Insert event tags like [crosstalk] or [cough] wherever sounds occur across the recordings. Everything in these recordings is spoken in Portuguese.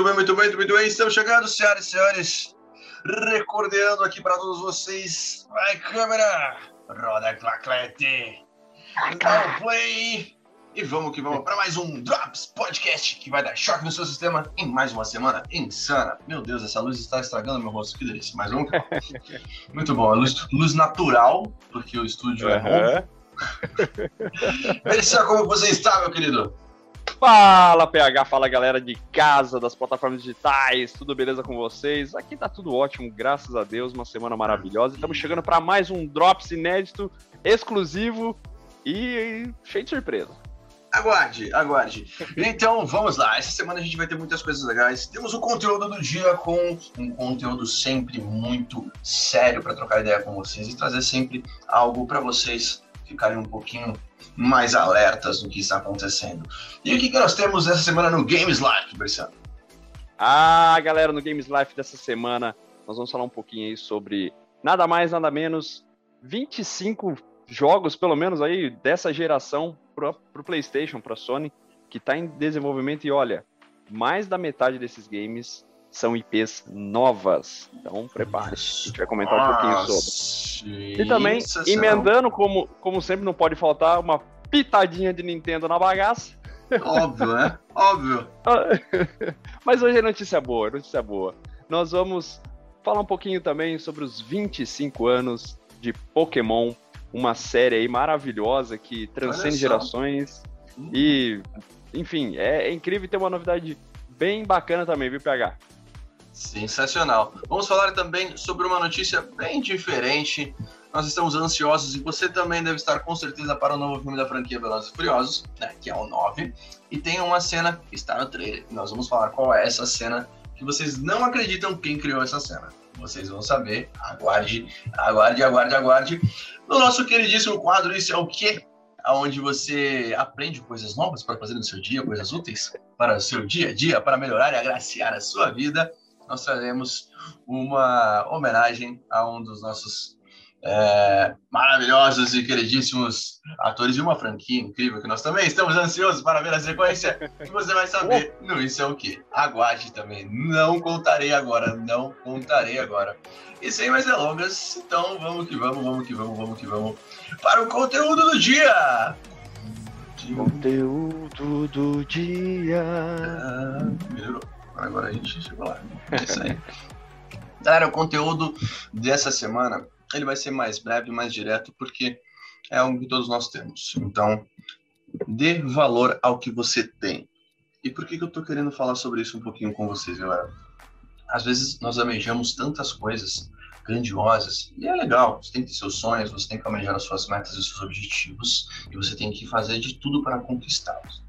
Muito bem, muito bem, muito bem. Estamos chegando, senhoras e senhores. Recordando aqui para todos vocês. Vai, câmera! Roda claclete! Dá o play! E vamos que vamos para mais um Drops Podcast que vai dar choque no seu sistema em mais uma semana insana. Meu Deus, essa luz está estragando meu rosto, que delícia. Mas vamos [laughs] Muito bom, luz, luz natural, porque o estúdio uhum. é bom. [laughs] Melissa, como você está, meu querido? Fala PH, fala galera de casa, das plataformas digitais, tudo beleza com vocês? Aqui tá tudo ótimo, graças a Deus, uma semana maravilhosa. Estamos chegando para mais um Drops inédito, exclusivo e cheio de surpresa. Aguarde, aguarde. Então, vamos lá. Essa semana a gente vai ter muitas coisas legais. Temos o conteúdo do dia com um conteúdo sempre muito sério para trocar ideia com vocês e trazer sempre algo para vocês ficarem um pouquinho mais alertas do que está acontecendo. E o que, que nós temos essa semana no Games Life, Bresciano? Ah, galera, no Games Life dessa semana nós vamos falar um pouquinho aí sobre nada mais, nada menos 25 jogos, pelo menos aí, dessa geração para o PlayStation, para a Sony, que está em desenvolvimento e olha, mais da metade desses games são IPs novas. Então prepare-se. A gente vai comentar um pouquinho sobre. E também, emendando, como, como sempre, não pode faltar uma pitadinha de Nintendo na bagaça. Óbvio, né? Óbvio. [laughs] Mas hoje é notícia boa, é notícia boa. Nós vamos falar um pouquinho também sobre os 25 anos de Pokémon, uma série aí maravilhosa que transcende gerações. E, enfim, é, é incrível ter uma novidade bem bacana também, viu, PH? Sensacional. Vamos falar também sobre uma notícia bem diferente. Nós estamos ansiosos e você também deve estar com certeza para o novo filme da franquia Velozes e Furiosos, né, que é o 9. E tem uma cena que está no trailer. Nós vamos falar qual é essa cena que vocês não acreditam quem criou essa cena. Vocês vão saber. Aguarde, aguarde, aguarde, aguarde. No nosso queridíssimo quadro, isso é o quê? Onde você aprende coisas novas para fazer no seu dia, coisas úteis para o seu dia a dia, para melhorar e agraciar a sua vida nós traremos uma homenagem a um dos nossos é, maravilhosos e queridíssimos atores de uma franquia incrível que nós também estamos ansiosos para ver a sequência que você vai saber [laughs] no Isso é o que. Aguarde também. Não contarei agora, não contarei agora. E sem mais delongas, então vamos que vamos, vamos que vamos, vamos que vamos para o conteúdo do dia. Conteúdo do dia. Ah, melhorou. Agora a gente chegou lá. É isso aí. Galera, o conteúdo dessa semana ele vai ser mais breve, mais direto, porque é algo que todos nós temos. Então, dê valor ao que você tem. E por que, que eu estou querendo falar sobre isso um pouquinho com vocês, galera? Às vezes nós almejamos tantas coisas grandiosas, e é legal, você tem que ter seus sonhos, você tem que almejar as suas metas e seus objetivos, e você tem que fazer de tudo para conquistá-los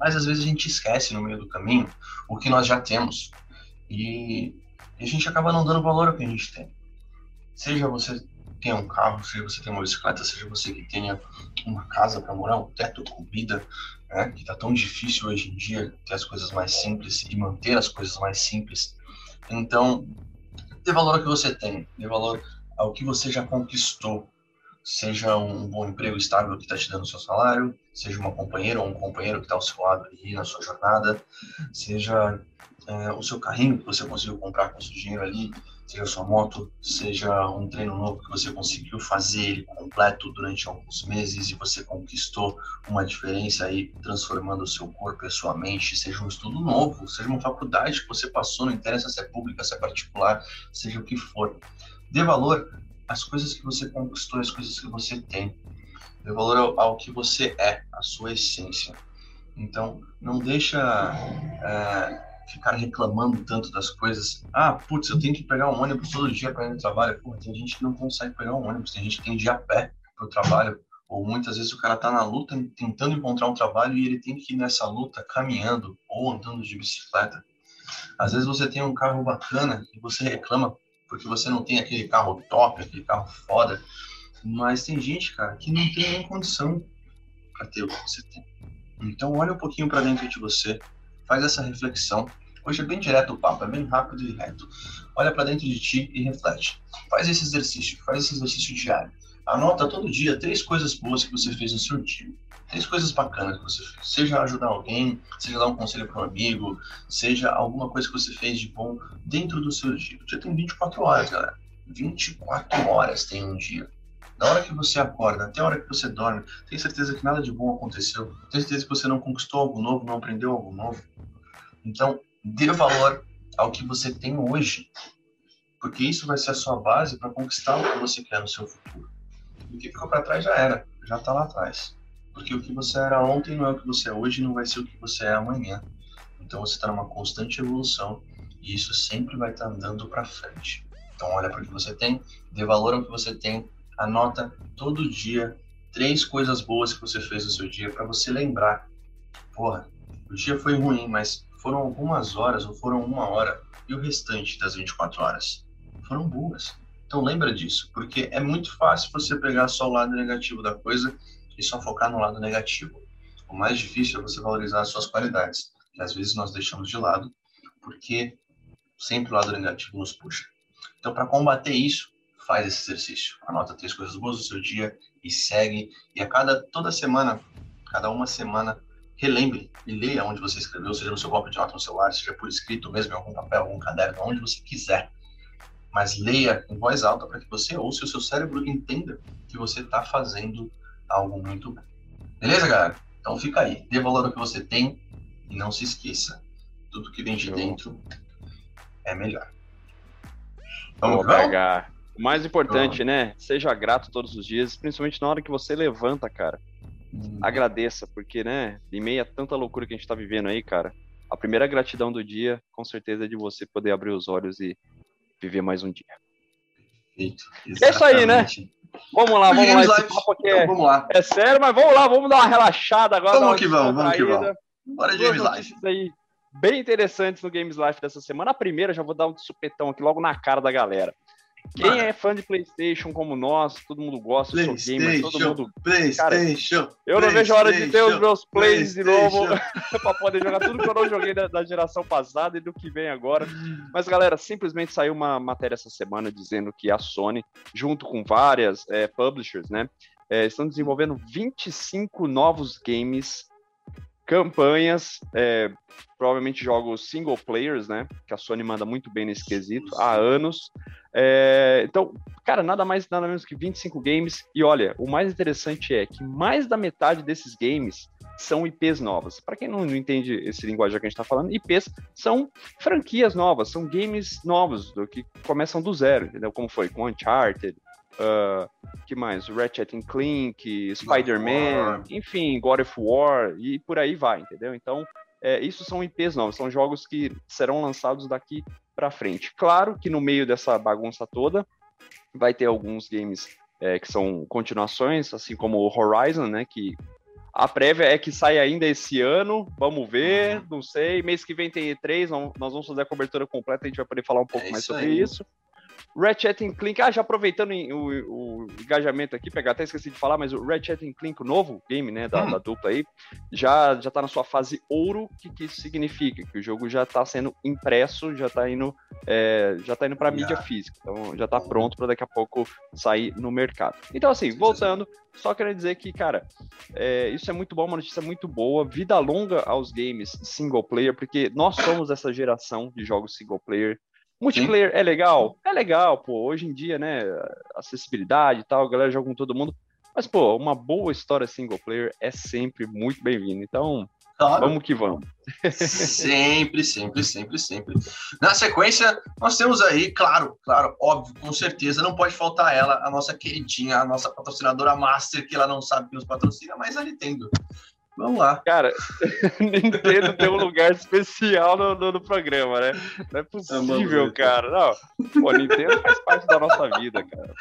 mas às vezes a gente esquece no meio do caminho o que nós já temos e a gente acaba não dando valor ao que a gente tem. Seja você tenha um carro, seja você tenha uma bicicleta, seja você que tenha uma casa para morar, um teto, comida, né, que está tão difícil hoje em dia ter as coisas mais simples e manter as coisas mais simples. Então, dê valor ao que você tem, dê valor ao que você já conquistou, seja um bom emprego estável que está te dando o seu salário, seja uma companheira ou um companheiro que está ao seu lado ali na sua jornada, seja é, o seu carrinho que você conseguiu comprar com o seu dinheiro ali, seja a sua moto, seja um treino novo que você conseguiu fazer ele completo durante alguns meses e você conquistou uma diferença aí, transformando o seu corpo e a sua mente, seja um estudo novo, seja uma faculdade que você passou, não interessa se é pública, se é particular, seja o que for. Dê valor as coisas que você conquistou, as coisas que você tem. Dê valor ao, ao que você é, a sua essência. Então, não deixa é, ficar reclamando tanto das coisas. Ah, putz, eu tenho que pegar um ônibus todo dia para ir no trabalho. Pô, tem gente que não consegue pegar um ônibus, tem gente que tem ir a pé para o trabalho. Ou muitas vezes o cara está na luta tentando encontrar um trabalho e ele tem que ir nessa luta caminhando ou andando de bicicleta. Às vezes você tem um carro bacana e você reclama porque você não tem aquele carro top, aquele carro foda. Mas tem gente, cara, que não tem nem condição para ter o que você tem. Então, olha um pouquinho para dentro de você, faz essa reflexão. Hoje é bem direto o papo, é bem rápido e reto. Olha para dentro de ti e reflete. Faz esse exercício, faz esse exercício diário. Anota todo dia três coisas boas que você fez no seu dia. Três coisas bacanas que você fez. Seja ajudar alguém, seja dar um conselho para um amigo, seja alguma coisa que você fez de bom dentro do seu dia. Dia tem 24 horas, galera. 24 horas tem um dia. Da hora que você acorda até a hora que você dorme, tem certeza que nada de bom aconteceu? Tem certeza que você não conquistou algo novo, não aprendeu algo novo? Então, dê valor ao que você tem hoje, porque isso vai ser a sua base para conquistar o que você quer no seu futuro. O que ficou para trás já era, já está lá atrás. Porque o que você era ontem não é o que você é hoje, não vai ser o que você é amanhã. Então você está numa constante evolução e isso sempre vai estar tá andando para frente. Então olha para o que você tem, dê valor ao que você tem, anota todo dia três coisas boas que você fez no seu dia para você lembrar. Porra, o dia foi ruim, mas foram algumas horas ou foram uma hora e o restante das 24 horas foram boas. Então lembra disso, porque é muito fácil você pegar só o lado negativo da coisa e só focar no lado negativo. O mais difícil é você valorizar as suas qualidades, que às vezes nós deixamos de lado, porque sempre o lado negativo nos puxa. Então, para combater isso, faz esse exercício. Anota três coisas boas do seu dia e segue. E a cada toda semana, cada uma semana, relembre e leia onde você escreveu, seja no seu bloco de nota no celular, seja por escrito mesmo, em algum papel, algum caderno, onde você quiser. Mas leia em voz alta para que você ouça e o seu cérebro entenda que você está fazendo algo muito bom. Beleza, galera? Então fica aí. Dê valor ao que você tem e não se esqueça. Tudo que vem de dentro é melhor. Vamos pegar. O mais importante, né? Seja grato todos os dias, principalmente na hora que você levanta, cara. Hum. Agradeça, porque, né, em meio a tanta loucura que a gente tá vivendo aí, cara, a primeira gratidão do dia, com certeza, é de você poder abrir os olhos e viver mais um dia. Perfeito. É isso aí, né? Vamos lá, vamos lá. Aqui é, então, vamos lá. é sério, mas vamos lá, vamos dar uma relaxada agora. Vamos que vamos, vamos que vamos. Bora de Games Life. Aí bem interessantes no Games Life dessa semana. A primeira, já vou dar um supetão aqui logo na cara da galera. Quem é fã de PlayStation como nós, todo mundo gosta, sou gamer, todo mundo. PlayStation. Cara, eu não vejo a hora de ter os meus plays de novo para [laughs] poder jogar tudo que eu não joguei da, da, geração passada e do que vem agora. Mas, galera, simplesmente saiu uma matéria essa semana dizendo que a Sony, junto com várias é, publishers, né, é, estão desenvolvendo 25 novos games campanhas, é, provavelmente jogos single players, né? Que a Sony manda muito bem nesse quesito há anos. É, então, cara, nada mais nada menos que 25 games. E olha, o mais interessante é que mais da metade desses games são IPs novas. Para quem não, não, entende esse linguagem que a gente está falando, IPs são franquias novas, são games novos, do que começam do zero, entendeu? Como foi com Uncharted, Uh, que mais? Ratchet Clank, Spider-Man, enfim, God of War e por aí vai, entendeu? Então, é, isso são IPs novos, são jogos que serão lançados daqui para frente. Claro que no meio dessa bagunça toda vai ter alguns games é, que são continuações, assim como o Horizon, né? Que a prévia é que sai ainda esse ano, vamos ver, uhum. não sei. Mês que vem tem E3, nós vamos fazer a cobertura completa, a gente vai poder falar um pouco é mais sobre aí. isso. Ratchet Clank, ah, já aproveitando o, o, engajamento aqui, pegar até esqueci de falar, mas o Ratchet Clank, o novo game, né, da, hum. da, dupla aí, já, já tá na sua fase ouro, o que, que isso significa? Que o jogo já tá sendo impresso, já tá indo, é, já tá indo pra mídia física, então já tá pronto para daqui a pouco sair no mercado. Então, assim, voltando, só quero dizer que, cara, é, isso é muito bom, uma notícia muito boa, vida longa aos games single player, porque nós somos essa geração de jogos single player, Multiplayer Sim. é legal? É legal, pô. Hoje em dia, né? Acessibilidade e tal, a galera joga com todo mundo. Mas, pô, uma boa história single player é sempre muito bem-vinda. Então, claro. vamos que vamos. Sempre, sempre, sempre, sempre. Na sequência, nós temos aí, claro, claro, óbvio, com certeza, não pode faltar ela, a nossa queridinha, a nossa patrocinadora master, que ela não sabe que nos patrocina, mas a Nintendo. Vamos lá. Cara, [laughs] Nintendo tem um lugar especial no, no, no, programa, né? Não é possível, é cara. Não. Pô, Nintendo faz parte da nossa vida, cara.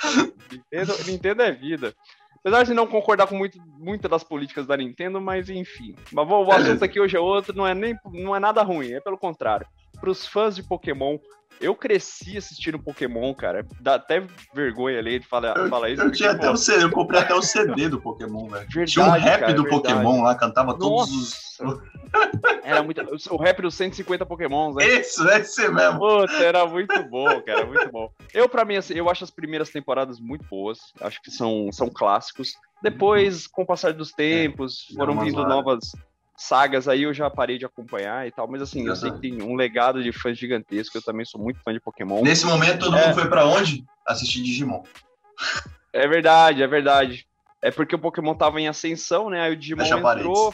Nintendo, Nintendo é vida. Apesar de não concordar com muito, muitas das políticas da Nintendo, mas enfim. Mas o assunto aqui hoje é outro, não é nem não é nada ruim, é pelo contrário. pros fãs de Pokémon, eu cresci assistindo Pokémon, cara. Dá até vergonha ali de falar, Eu, falar isso. eu porque, tinha pô, até o CD, eu comprei até o CD do Pokémon, velho. Tinha um rap cara, do verdade. Pokémon lá, cantava todos os. Nossa. Era muito. O rap dos 150 Pokémons, né? Isso, é esse mesmo. Puta, era muito bom, cara, muito bom. Eu, pra mim, assim, eu acho as primeiras temporadas muito boas. Acho que são, são clássicos. Depois, com o passar dos tempos, deu foram vindo novas sagas aí, eu já parei de acompanhar e tal. Mas assim, eu sei que tem um legado de fãs gigantesco. Eu também sou muito fã de Pokémon. Nesse momento, todo É. mundo foi pra onde? Assistir Digimon. É verdade, é verdade. É porque o Pokémon tava em ascensão, né? Aí o Digimon entrou,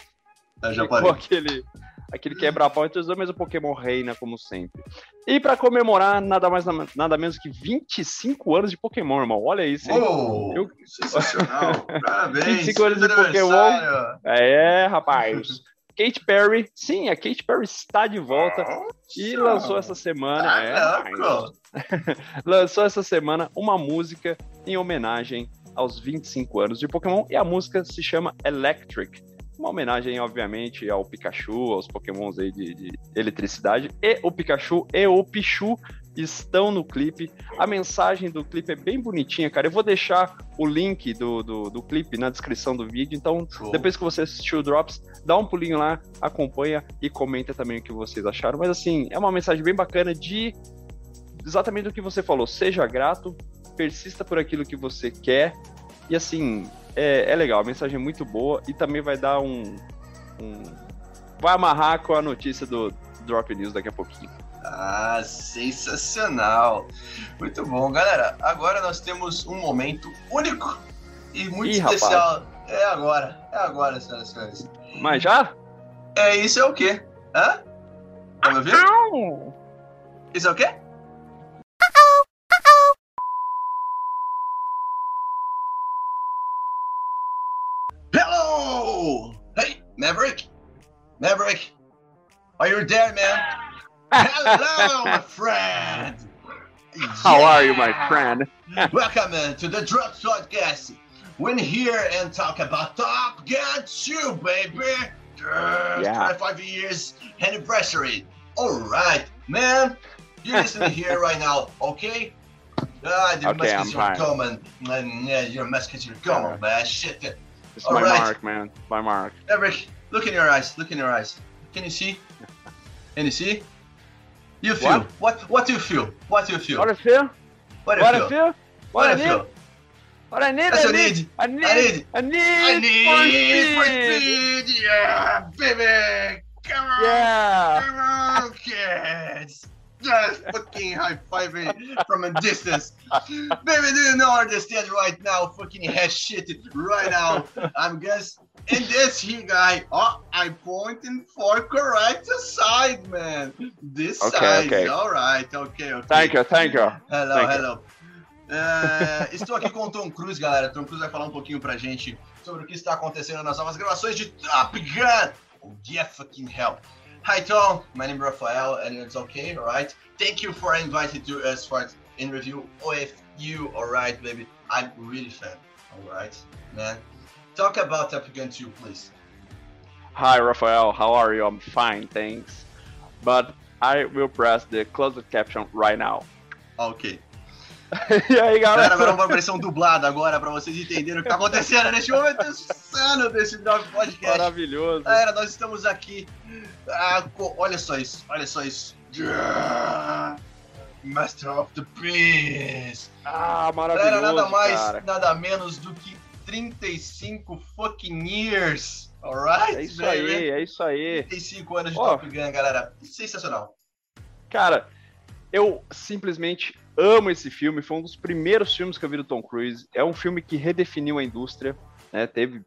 já parei. aquele, aquele quebra-pau entre os dois, mas o Pokémon reina como sempre. E pra comemorar, nada mais nada menos que 25 anos de Pokémon, irmão. Olha isso? Oh, Eu- Sensacional. [laughs] Parabéns. 25 anos de aniversário. É, rapaz. Kate Perry, sim, a Kate Perry está de volta e Nossa. lançou essa semana. é, rapaz. [laughs] Caraca. lançou essa semana uma música em homenagem aos 25 anos de Pokémon e a música se chama Electric. Uma homenagem, obviamente, ao Pikachu, aos Pokémons aí de, de eletricidade. E o Pikachu e o Pichu estão no clipe. A mensagem do clipe é bem bonitinha, cara. Eu vou deixar o link do, do, do clipe na descrição do vídeo. Então, Show. depois que você assistiu o Drops, dá um pulinho lá, acompanha e comenta também o que vocês acharam. Mas assim, é uma mensagem bem bacana de exatamente o que você falou. Seja grato, persista por aquilo que você quer. E assim, é, é legal, a mensagem é muito boa e também vai dar um, um- Vai amarrar com a notícia do Drop News daqui a pouquinho. Ah, sensacional. Muito bom, galera. Agora nós temos um momento único e muito Ih, rapaz. especial. É agora, é agora, senhoras e senhores. Mas já? É isso é o quê? Hã? Tá me ouvindo? Isso é o quê? Hello! Hey, Maverick! Maverick! Are you there, man? Hello, my friend! How are you, my friend? Welcome uh, to the Drop Podcast. We're here and talk about Top Gun 2, baby. Uh, Yeah. 25 years anniversary. All right, man. You're listening [laughs] here right now, okay? Ah, the Okay, I'm messages are fine. coming. And, yeah, your messages are coming, man. Shit. It's All my right. mark, man. My mark. Eric, look in your eyes. Look in your eyes. Can you see? Can you see? You feel? What? What? What, do you feel? What do you feel? What I feel? What What? I feel? What I need? feel? What I need? That's I what you need. need. I need. I need. I need. I need for speed. speed. Yeah, baby. Come on. Yeah. Come on, kids. Just fucking high fiving from a distance. Baby, do you not understand right now? Fucking head shit right now. I'm just in this here guy. Oh, I'm pointing for correct side, man. This Okay, side. okay. All right. Okay. Okay. Thank you, thank you. Hello, Thank you. hello. É, estou aqui com o Tom Cruise, galera. Tom Cruise vai falar um pouquinho pra gente sobre o que está acontecendo nas novas gravações de Top Gun. Oh, yeah, fucking hell. Hi, Tom. My name is Rafael, and it's okay, alright? Thank you for inviting to us for in review with you, alright, baby? I'm really fan, alright, man? Talk about Top Gun 2, please. Hi, Rafael. How are you? I'm fine, thanks. But I will press the closed caption right now. Ok. [laughs] e aí, Galera, agora galera? uma versão dublada agora pra vocês entenderem o que tá acontecendo neste momento insano desse Drop Podcast. Maravilhoso. Galera, nós estamos aqui. Ah, olha só isso, olha só isso. Master of the Beast. Ah, maravilhoso, Galera, nada mais, cara. nada menos do que 35 fucking years. Alright? É isso baby? aí, é isso aí. 35 anos de Ó. Top Gun, galera. Sensacional. Cara, eu simplesmente amo esse filme. Foi um dos primeiros filmes que eu vi do Tom Cruise. É um filme que redefiniu a indústria, né? Teve,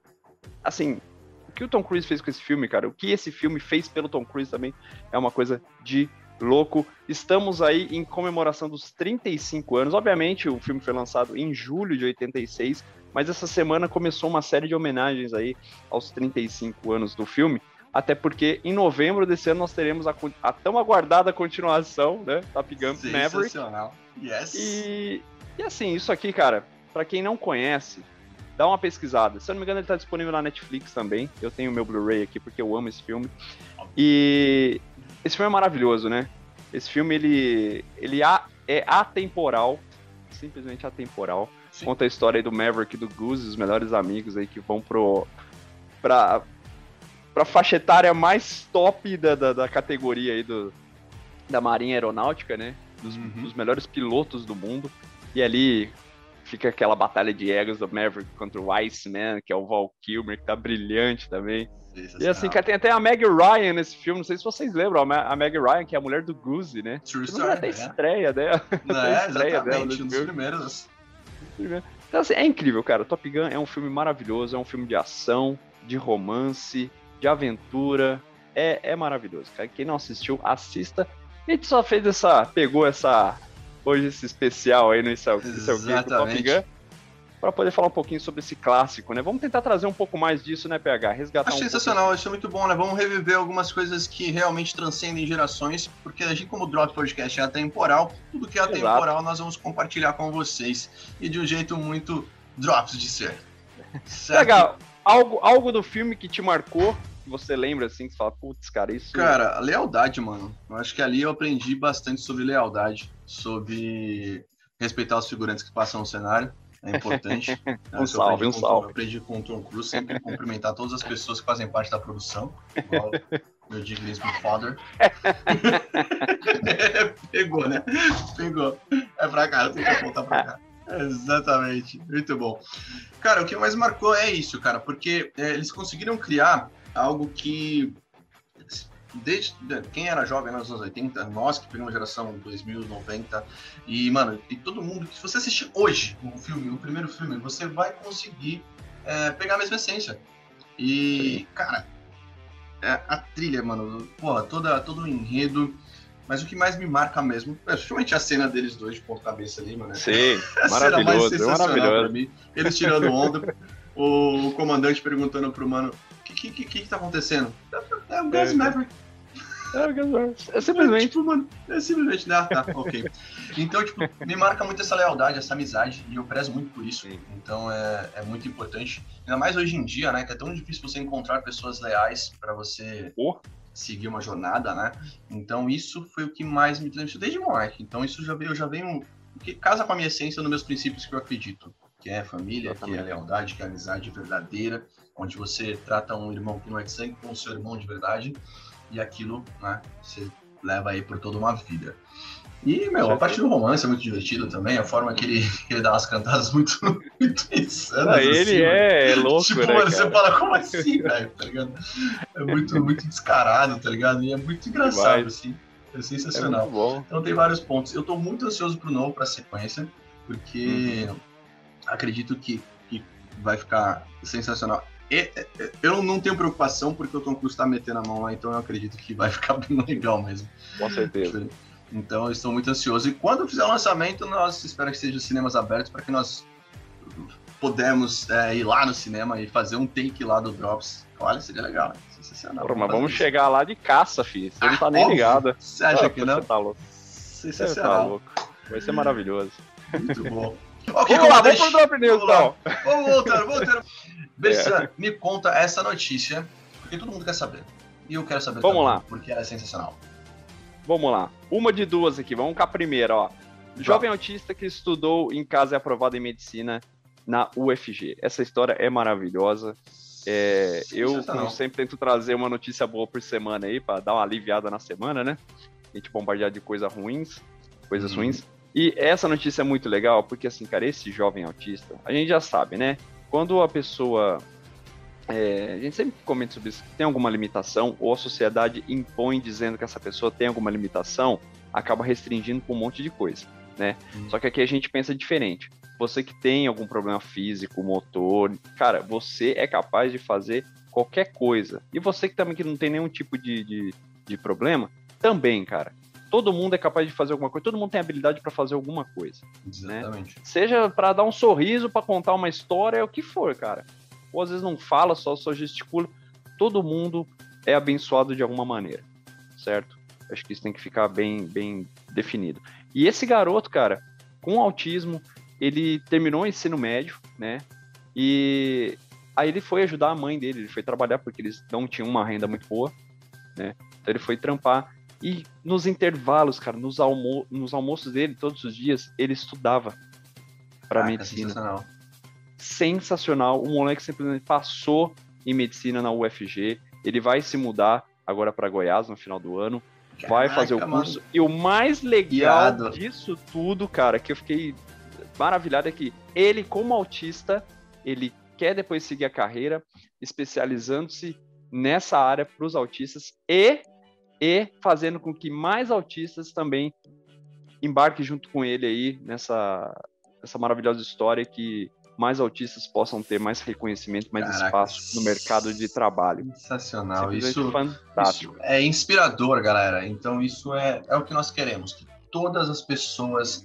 assim, o que o Tom Cruise fez com esse filme, cara? O que esse filme fez pelo Tom Cruise também é uma coisa de louco. Estamos aí em comemoração dos 35 anos. Obviamente, o filme foi lançado em julho de 86, mas essa semana começou uma série de homenagens aí aos 35 anos do filme. Até porque em novembro desse ano nós teremos a, a tão aguardada continuação, né? Top Gun Maverick. Sensacional. Yes. E, e assim, isso aqui, cara, pra quem não conhece, dá uma pesquisada. Se eu não me engano, ele tá disponível na Netflix também. Eu tenho o meu Blu-ray aqui porque eu amo esse filme. E esse filme é maravilhoso, né? Esse filme, ele, ele é atemporal, simplesmente atemporal. Sim. Conta a história do Maverick e do Goose, os melhores amigos aí que vão pro, pra, pra faixa etária mais top da, da, da categoria aí do, da Marinha Aeronáutica, né? Dos, uhum. dos melhores pilotos do mundo. E ali fica aquela batalha de egos do Maverick contra o Iceman, que é o Val Kilmer, que tá brilhante também. E assim, cara, tem até a Meg Ryan nesse filme, não sei se vocês lembram, a Meg Ryan, que é a mulher do Goose, né? True story, [laughs] até estreia dela. Não, é, estreia dela um dos primeiros. Então, assim, é incrível, cara. Top Gun é um filme maravilhoso, é um filme de ação, de romance, de aventura. É, é maravilhoso, cara. Quem não assistiu, assista. A gente só fez essa. pegou essa. Hoje esse especial aí no Isso é Top Gun para poder falar um pouquinho sobre esse clássico, né? Vamos tentar trazer um pouco mais disso, né, PH? Resgatar Acho um sensacional, pouco. acho muito bom, né? Vamos reviver algumas coisas que realmente transcendem gerações, porque a gente, como o Drop Podcast é atemporal, tudo que é atemporal Exato. nós vamos compartilhar com vocês. E de um jeito muito Drops de ser. [laughs] Certo? Legal. Algo, algo do filme que te marcou, que você lembra assim, que você fala, putz, cara, isso. Cara, lealdade, mano. Eu acho que ali eu aprendi bastante sobre lealdade, sobre respeitar os figurantes que passam no cenário é importante. [laughs] um salve, um salve. Eu aprendi com o Tom Cruise sempre cumprimentar todas as pessoas que fazem parte da produção. Igual [laughs] meu digníssimo father. [laughs] Pegou, né? Pegou. É pra cá, tem que apontar pra cá. Exatamente, muito bom. Cara, o que mais marcou é isso, cara, porque é, eles conseguiram criar algo que desde quem era jovem nos anos 80, nós que pegamos geração 2000, 90, e, mano, e todo mundo, se você assistir hoje o filme, o primeiro filme, você vai conseguir é, pegar a mesma essência. E, cara, é, a trilha, mano, porra, toda, todo o enredo. Mas o que mais me marca mesmo, é principalmente a cena deles dois de ponta cabeça ali, mano. Sim, a cena mais sensacional maravilhoso. pra mim. Eles tirando onda, o comandante perguntando pro mano, o que, que, que, que tá acontecendo? É o Gus é, Maverick. É, é [laughs] simplesmente. É, tipo, mano, é simplesmente, né? tá, ok. Então, tipo, me marca muito essa lealdade, essa amizade, e eu prezo muito por isso. Então é, é muito importante. Ainda mais hoje em dia, né? Que é tão difícil você encontrar pessoas leais para você oh. seguir uma jornada, né? Então isso foi o que mais me transmitiu desde moleque. Então isso já veio, eu já venho. Que casa com a minha essência nos meus princípios que eu acredito. Que é família, que é lealdade, que é amizade verdadeira, onde você trata um irmão que não é de sangue como seu irmão de verdade e aquilo, né, você leva aí por toda uma vida. E, meu, a parte do romance é muito divertido também, a forma que ele, que ele dá umas cantadas muito, [laughs] muito insanas. Ah, ele assim, é, é, louco, tipo, né, mano, cara? você fala, como assim, velho, tá ligado? É muito, muito descarado, tá ligado? E é muito engraçado, assim. É sensacional. É então tem vários pontos. Eu tô muito ansioso pro novo, pra sequência, porque uhum. acredito que, que vai ficar sensacional. Eu não tenho preocupação porque o Tom Cruise tá metendo a mão lá, então eu acredito que vai [laughs] ficar bem legal mesmo. Com certeza. Então eu estou muito ansioso. E quando fizer o lançamento, nós esperamos que sejam cinemas abertos para que nós podemos é, ir lá no cinema e fazer um take lá do Drops. Olha, seria legal. Sensacional. Porra, mas vamos chegar lá de caça, filho. Você ah, não tá nem óbvio. ligado. Você acha ah, que não? Você tá louco. Sensacional. Você tá louco. Vai ser maravilhoso. Muito bom. [laughs] ok, vamos lá, vamos pro Drop News, então. Vamos voltar, voltar. [laughs] Bessan, é. me conta essa notícia, porque todo mundo quer saber. E eu quero saber Vamos também, lá. porque ela é sensacional. Vamos lá. Uma de duas aqui. Vamos com a primeira, ó. Jovem autista que estudou em casa e aprovado em medicina na UFG. Essa história é maravilhosa. É, eu, como sempre, tento trazer uma notícia boa por semana aí, para dar uma aliviada na semana, né? A gente bombardear de coisas ruins, coisas hum. ruins. E essa notícia é muito legal, porque assim, cara, esse jovem autista, a gente já sabe, né? Quando a pessoa. É, a gente sempre comenta sobre isso, tem alguma limitação, ou a sociedade impõe dizendo que essa pessoa tem alguma limitação, acaba restringindo por um monte de coisa, né? Hum. Só que aqui a gente pensa diferente. Você que tem algum problema físico, motor, cara, você é capaz de fazer qualquer coisa. E você que também que não tem nenhum tipo de, de, de problema, também, cara todo mundo é capaz de fazer alguma coisa, todo mundo tem habilidade para fazer alguma coisa. Né? Exatamente. Né? Seja para dar um sorriso, para contar uma história, é o que for, cara. Ou às vezes não fala, só, só gesticula. Todo mundo é abençoado de alguma maneira, certo? Acho que isso tem que ficar bem, bem definido. E esse garoto, cara, com autismo, ele terminou o ensino médio, né? E aí ele foi ajudar a mãe dele, ele foi trabalhar porque eles não tinham uma renda muito boa, né? Então ele foi trampar E nos intervalos, cara, nos, almo nos almoços dele, todos os dias, ele estudava para medicina. Sensacional. sensacional. O moleque simplesmente passou em medicina na UFG. Ele vai se mudar agora para Goiás no final do ano. Caraca, vai fazer o curso. Mano. E o mais legal disso tudo, cara, que eu fiquei maravilhado é que ele, como autista, ele quer depois seguir a carreira, especializando-se nessa área para os autistas e, e fazendo com que mais autistas também embarquem junto com ele aí nessa, nessa maravilhosa história que mais autistas possam ter mais reconhecimento, mais Caraca, espaço no mercado de trabalho. Sensacional, isso, fantástico. Isso é inspirador, galera. Então isso é, é o que nós queremos, que todas as pessoas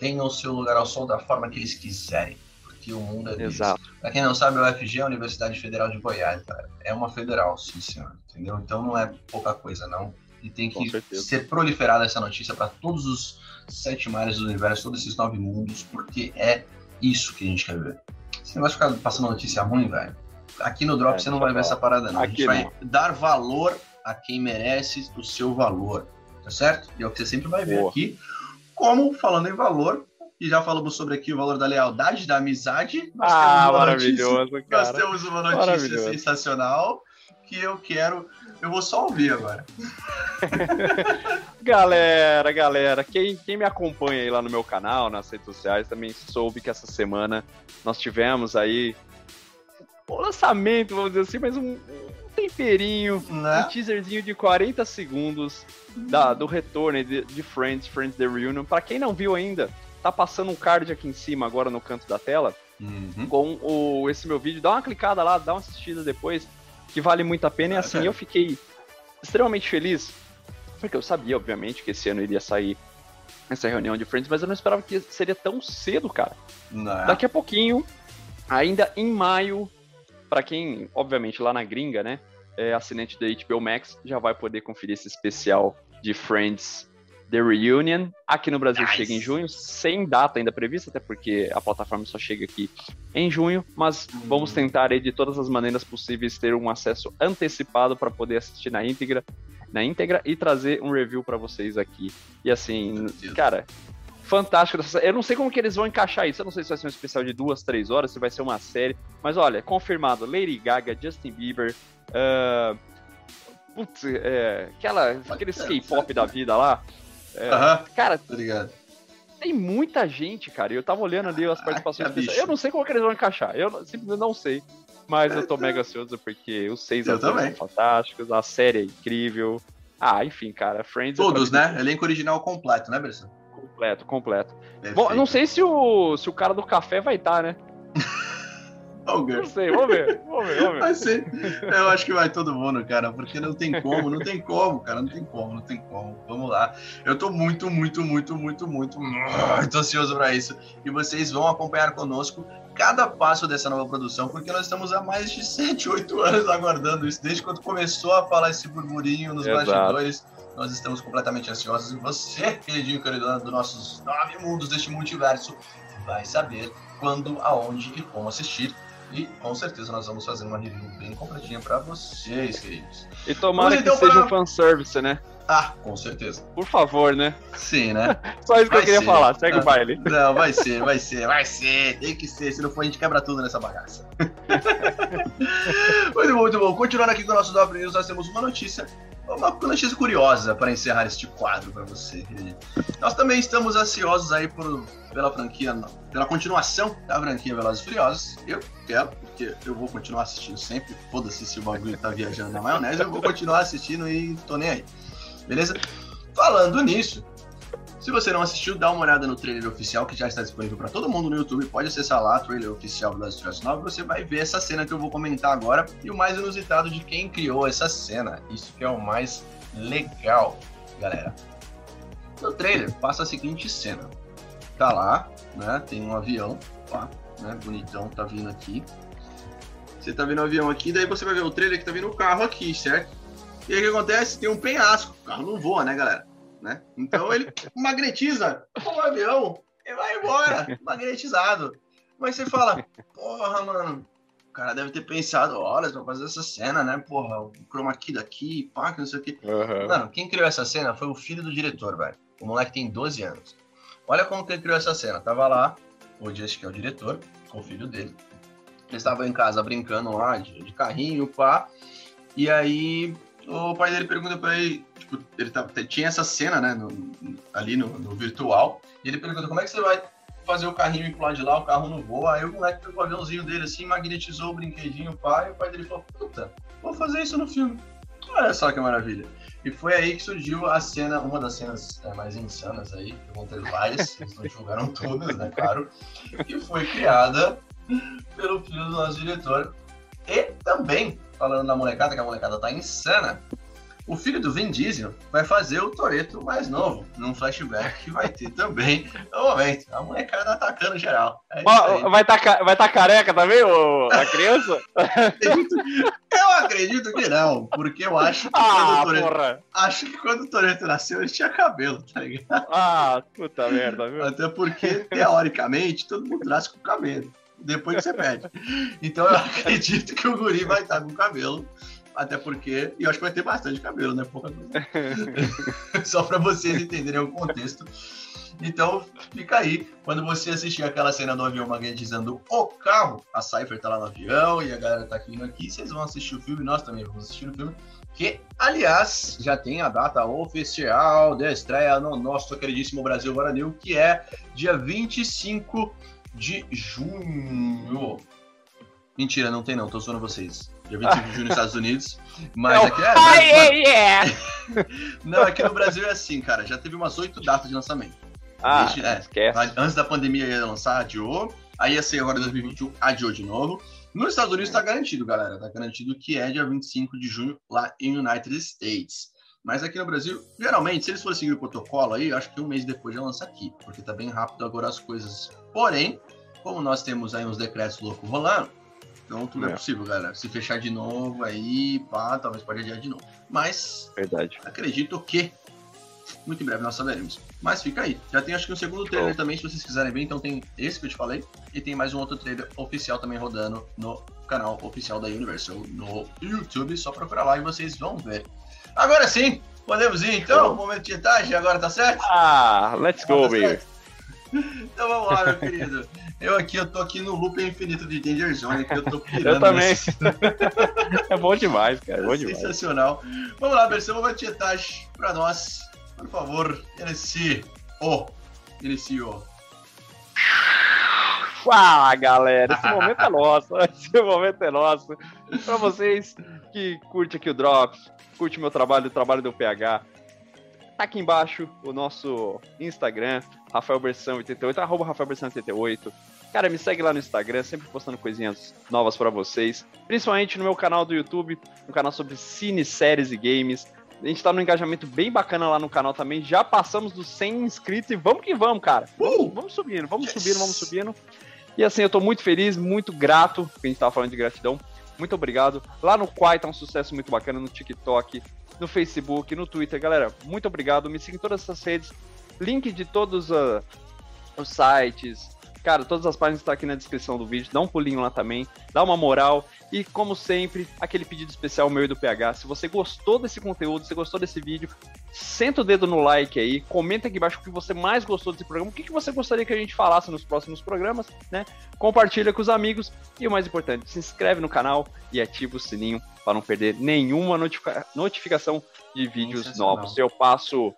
tenham o seu lugar ao sol da forma que eles quiserem que o mundo é deles. Exato. Pra quem não sabe, a UFG é a Universidade Federal de Goiás, cara. É uma federal, sim, senhor. Entendeu? Então não é pouca coisa, não. E tem que ser proliferada essa notícia para todos os sete mares do universo, todos esses nove mundos, porque é isso que a gente quer ver. Você não vai ficar passando notícia ruim, velho. Aqui no Drop é, você não vai ver essa parada, não. Aqui a gente não. vai dar valor a quem merece o seu valor, tá certo? E é o que você sempre vai ver Boa. aqui. Como, falando em valor, e já falamos sobre aqui o valor da lealdade, da amizade. Nós ah, maravilhoso, notícia, cara. Nós temos uma notícia sensacional que eu quero. Eu vou só ouvir agora. [laughs] galera, galera, quem, quem me acompanha aí lá no meu canal, nas redes sociais, também soube que essa semana nós tivemos aí o lançamento, vamos dizer assim, mas um, temperinho, né? um teaserzinho de 40 segundos da, do retorno de, de Friends, Friends The Reunion. Para quem não viu ainda, tá passando um card aqui em cima agora no canto da tela uhum. com o, esse meu vídeo. Dá uma clicada lá, dá uma assistida depois, que vale muito a pena. E assim, eu fiquei extremamente feliz, porque eu sabia, obviamente, que esse ano iria sair essa reunião de Friends, mas eu não esperava que seria tão cedo, cara. Não. Daqui a pouquinho, ainda em maio, para quem, obviamente, lá na gringa, né, é assinante da HBO Max, já vai poder conferir esse especial de Friends The Reunion. Aqui no Brasil nice. chega em junho, sem data ainda prevista, até porque a plataforma só chega aqui em junho, mas hum. vamos tentar aí, de todas as maneiras possíveis ter um acesso antecipado para poder assistir na íntegra, na íntegra e trazer um review para vocês aqui. E assim, cara, fantástico. Eu não sei como que eles vão encaixar isso. Eu não sei se vai ser um especial de duas, três horas, se vai ser uma série. Mas olha, confirmado: Lady Gaga, Justin Bieber, uh, putz, é, aquela, aquele K-pop da vida lá. É, cara, tá ligado. tem muita gente, cara. Eu tava olhando ali as participações. Ah, eu não sei como que eles vão encaixar. Eu simplesmente não sei. Mas eu tô mega ansioso porque os seis eu são fantásticos, a série é incrível. Ah, enfim, cara, Friends. É Todos, é né? Elenco original completo, né, Bresson? Completo, completo. Bom, não sei se o, se o cara do café vai estar, tá, né? Não sei, vamos ver, vamos ver, vamos ver. Eu acho que vai todo mundo, cara, porque não tem como, não tem como, cara, não tem como, não tem como. Vamos lá. Eu tô muito, muito, muito, muito, muito, muito ansioso para isso. E vocês vão acompanhar conosco cada passo dessa nova produção, porque nós estamos há mais de 7, 8 anos aguardando isso, desde quando começou a falar esse burburinho nos Exato. bastidores. Nós estamos completamente ansiosos e você, queridinho querido dos nossos nove mundos deste multiverso, vai saber quando, aonde e como assistir e com certeza nós vamos fazer uma review bem completinha para vocês, queridos. E tomara então, que seja pra... um fanservice, né? Ah, com certeza. Por favor, né? Sim, né? [laughs] Só isso vai que eu queria ser. falar. Segue o baile. [laughs] Não, vai ser, vai ser, vai ser. Tem que ser. Se não for, a gente quebra tudo nessa bagaça. [laughs] muito bom, muito bom. Continuando aqui com o nosso W News, nós temos uma notícia uma notícia curiosa para encerrar este quadro para você. Nós também estamos ansiosos aí por, pela franquia, pela continuação da franquia Velozes e Furiosos. Eu quero, porque eu vou continuar assistindo sempre. Foda-se se o bagulho tá viajando na maionese, eu vou continuar assistindo e tô nem aí. Beleza? Falando nisso, se você não assistiu, dá uma olhada no trailer oficial que já está disponível para todo mundo no YouTube. Pode acessar lá, trailer oficial das Furious 9. Você vai ver essa cena que eu vou comentar agora e o mais inusitado de quem criou essa cena. Isso que é o mais legal, galera. No trailer passa a seguinte cena. Tá lá, né? Tem um avião lá, né? Bonitão, tá vindo aqui. Você tá vendo o avião aqui, daí você vai ver o trailer que tá vindo o carro aqui, certo? E aí o que acontece? Tem um penhasco. O carro não voa, né, galera? né? Então ele [laughs] magnetiza o avião e vai embora, magnetizado. Mas você fala, porra, mano, O cara deve ter pensado horas pra fazer essa cena, né? Porra, o chroma key daqui, pá, que não sei o quê. Uhum. Mano, quem criou essa cena foi o filho do diretor, velho. O moleque tem 12 anos. Olha como que ele criou essa cena. Tava lá, o Just, que é o diretor, com o filho dele. Eles estavam em casa brincando lá de, de carrinho, pá. E aí o pai dele pergunta pra ele, tipo, ele tava, tinha essa cena, né, no, ali no, no, virtual, e ele pergunta como é que você vai fazer o carrinho ir pro lado de lá, o carro não voa, aí o moleque pegou o aviãozinho dele assim, magnetizou o brinquedinho, pai, e o pai dele falou, puta, vou fazer isso no filme. Olha só que maravilha. E foi aí que surgiu a cena, uma das cenas é, mais insanas aí, que vão ter várias, [laughs] eles não julgaram todas, né, claro, que foi criada pelo filho do nosso diretor. E também falando da molecada, que a molecada tá insana, o filho do Vin Diesel vai fazer o Toreto mais novo, num flashback que vai ter também no momento. A molecada tá atacando geral. É vai estar tá, vai tá careca também, ô, a criança? [laughs] eu acredito que não, porque eu acho que ah, quando o Toreto, acho que quando o Toreto nasceu ele tinha cabelo, tá ligado? Ah, puta merda, viu? Até porque, teoricamente, todo mundo nasce com cabelo depois que você pede. Então eu [laughs] acredito que o guri vai estar com cabelo. Até porque, e eu acho que vai ter bastante cabelo, né? Coisa. [laughs] Só para vocês entenderem o contexto. Então, fica aí. Quando você assistir aquela cena do avião magnetizando o carro, a Cypher tá lá no avião e a galera tá vindo aqui, vocês vão assistir o filme, nós também vamos assistir o filme. Que, aliás, já tem a data oficial de estreia no nosso queridíssimo Brasil Varanil, que é dia 25 de junho. Mentira, não tem não, tô zoando vocês. Dia 25 de junho nos Estados Unidos. Mas não. aqui é. Mas, yeah. [laughs] não, aqui no Brasil é assim, cara. Já teve umas oito datas de lançamento. Ah, Desde, é, esquece. Antes da pandemia ia lançar, adiou. Aí ia ser agora em 2021, adiou de novo. Nos Estados Unidos tá garantido, galera. Tá garantido que é dia 25 de junho lá em United States. Mas aqui no Brasil, geralmente, se eles forem seguir o protocolo aí, acho que um mês depois já lança aqui, porque tá bem rápido agora as coisas. Porém, como nós temos aí uns decretos loucos rolando, então tudo é. é possível, galera. Se fechar de novo aí, pá, talvez pode adiar de novo. Mas, Verdade. acredito que muito em breve nós saberemos. Mas fica aí. Já tem acho que um segundo trailer oh. também, se vocês quiserem ver. Então tem esse que eu te falei. E tem mais um outro trailer oficial também rodando no canal oficial da Universal no YouTube. Só procurar lá e vocês vão ver. Agora sim, podemos ir então? Momento de etagem, agora tá certo? Ah, let's go, baby. [laughs] Então vamos lá, meu querido. Eu aqui, eu tô aqui no loop infinito de Danger Zone, que eu tô pirando. [laughs] Eu também. [laughs] é bom demais, cara. É bom demais. Sensacional. Vamos lá, versão uma tietagem pra nós. Por favor, inicie. Oh, inicie. Fala, galera. Esse [laughs] momento é nosso. Esse momento é nosso. Pra vocês que curte aqui o Drops, curte meu trabalho, o trabalho do PH, tá aqui embaixo o nosso Instagram, Rafael Versão 88, arroba Rafael Versão 88. Cara, me segue lá no Instagram, sempre postando coisinhas novas para vocês, principalmente no meu canal do YouTube, um canal sobre cine, séries e games. A gente tá num engajamento bem bacana lá no canal também. Já passamos dos 100 inscritos e vamos que vamos, cara. Vamos, uh! vamos subindo, vamos yes. subindo, vamos subindo. E assim, eu tô muito feliz, muito grato, porque a gente tava falando de gratidão muito obrigado. Lá no Quai tá um sucesso muito bacana, no TikTok, no Facebook, no Twitter. Galera, muito obrigado. Me siga em todas essas redes. Link de todos uh, os sites, Cara, todas as páginas estão aqui na descrição do vídeo. Dá um pulinho lá também, dá uma moral. E, como sempre, aquele pedido especial meu e do PH. Se você gostou desse conteúdo, se gostou desse vídeo, senta o dedo no like aí, comenta aqui embaixo o que você mais gostou desse programa, o que, que você gostaria que a gente falasse nos próximos programas, né? Compartilha com os amigos e o mais importante, se inscreve no canal e ativa o sininho para não perder nenhuma notifica notificação de vídeos novos. Eu passo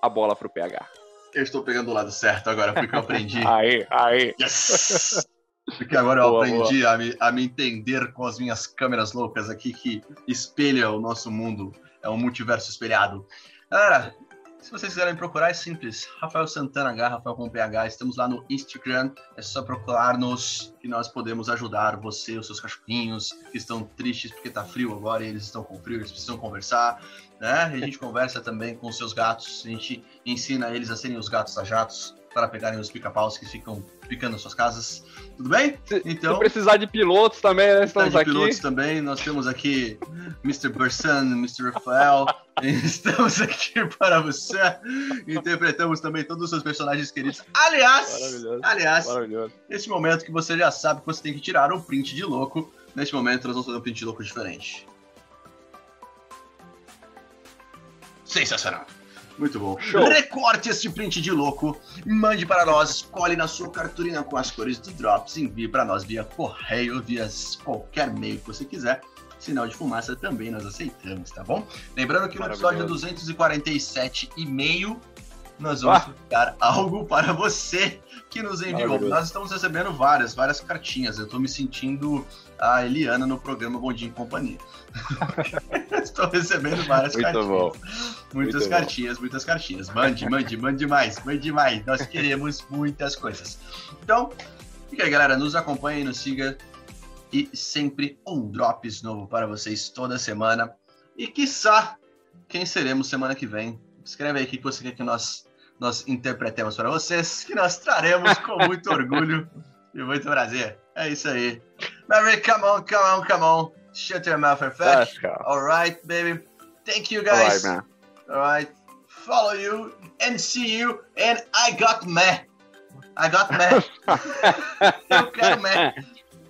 a bola pro PH. Eu estou pegando o lado certo agora, porque eu aprendi. [laughs] aí, aí. Yes! Porque agora eu boa, aprendi boa. A, me, a me entender com as minhas câmeras loucas aqui que espelha o nosso mundo. É um multiverso espelhado. Galera, se vocês quiserem procurar, é simples. Rafael Santana H, Rafael com PH. Estamos lá no Instagram. É só procurar-nos que nós podemos ajudar você, os seus cachorrinhos que estão tristes porque tá frio agora e eles estão com frio, eles precisam conversar né? A gente conversa também com os seus gatos, a gente ensina eles a serem os gatos a jatos para pegarem os pica-paus que ficam picando suas casas. Tudo bem? Se, então, se precisar de pilotos também, né? Estamos de aqui. pilotos também. Nós temos aqui Mr. Bursan, Mr. Rafael. [laughs] Estamos aqui para você. Interpretamos também todos os seus personagens queridos. Aliás, Maravilhoso. aliás, Maravilhoso. nesse momento que você já sabe que você tem que tirar um print de louco. Neste momento, nós vamos fazer um print de louco diferente. Sensacional. Muito bom. Show. Recorte esse print de louco, mande para nós, escolhe na sua cartolina com as cores do Drops, envie para nós via correio, via qualquer meio que você quiser. Sinal de fumaça também nós aceitamos, tá bom? Lembrando que no episódio 247 e meio nós vamos ah. dar algo para você que nos enviou. Nós estamos recebendo várias, várias cartinhas. Eu estou me sentindo a Eliana no programa Bom Dia em Companhia. [laughs] Estou recebendo várias Muito cartinhas. Bom. Muitas Muito cartinhas, bom. muitas cartinhas. Mande, mande, mande mais, mande mais. Nós queremos muitas coisas. Então, fica aí, galera. Nos acompanhe, nos siga. E sempre um Drops novo para vocês toda semana. E quiçá, quem seremos semana que vem? Escreve aí o que você quer que nós nós interpretemos para vocês, que nós traremos com muito orgulho [laughs] e muito prazer. É isso aí. Maverick, come on, come on, come on. Shut your mouth, perfect. All right, baby. Thank you, guys. All right, man. All right. Follow you and see you. And I got me. I got me. [laughs] Eu quero me.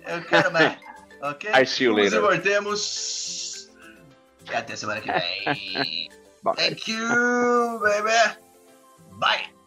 Eu quero me. Ok? I see you Nos later. Nos. E até semana que vem. [laughs] Thank you, baby. Bye.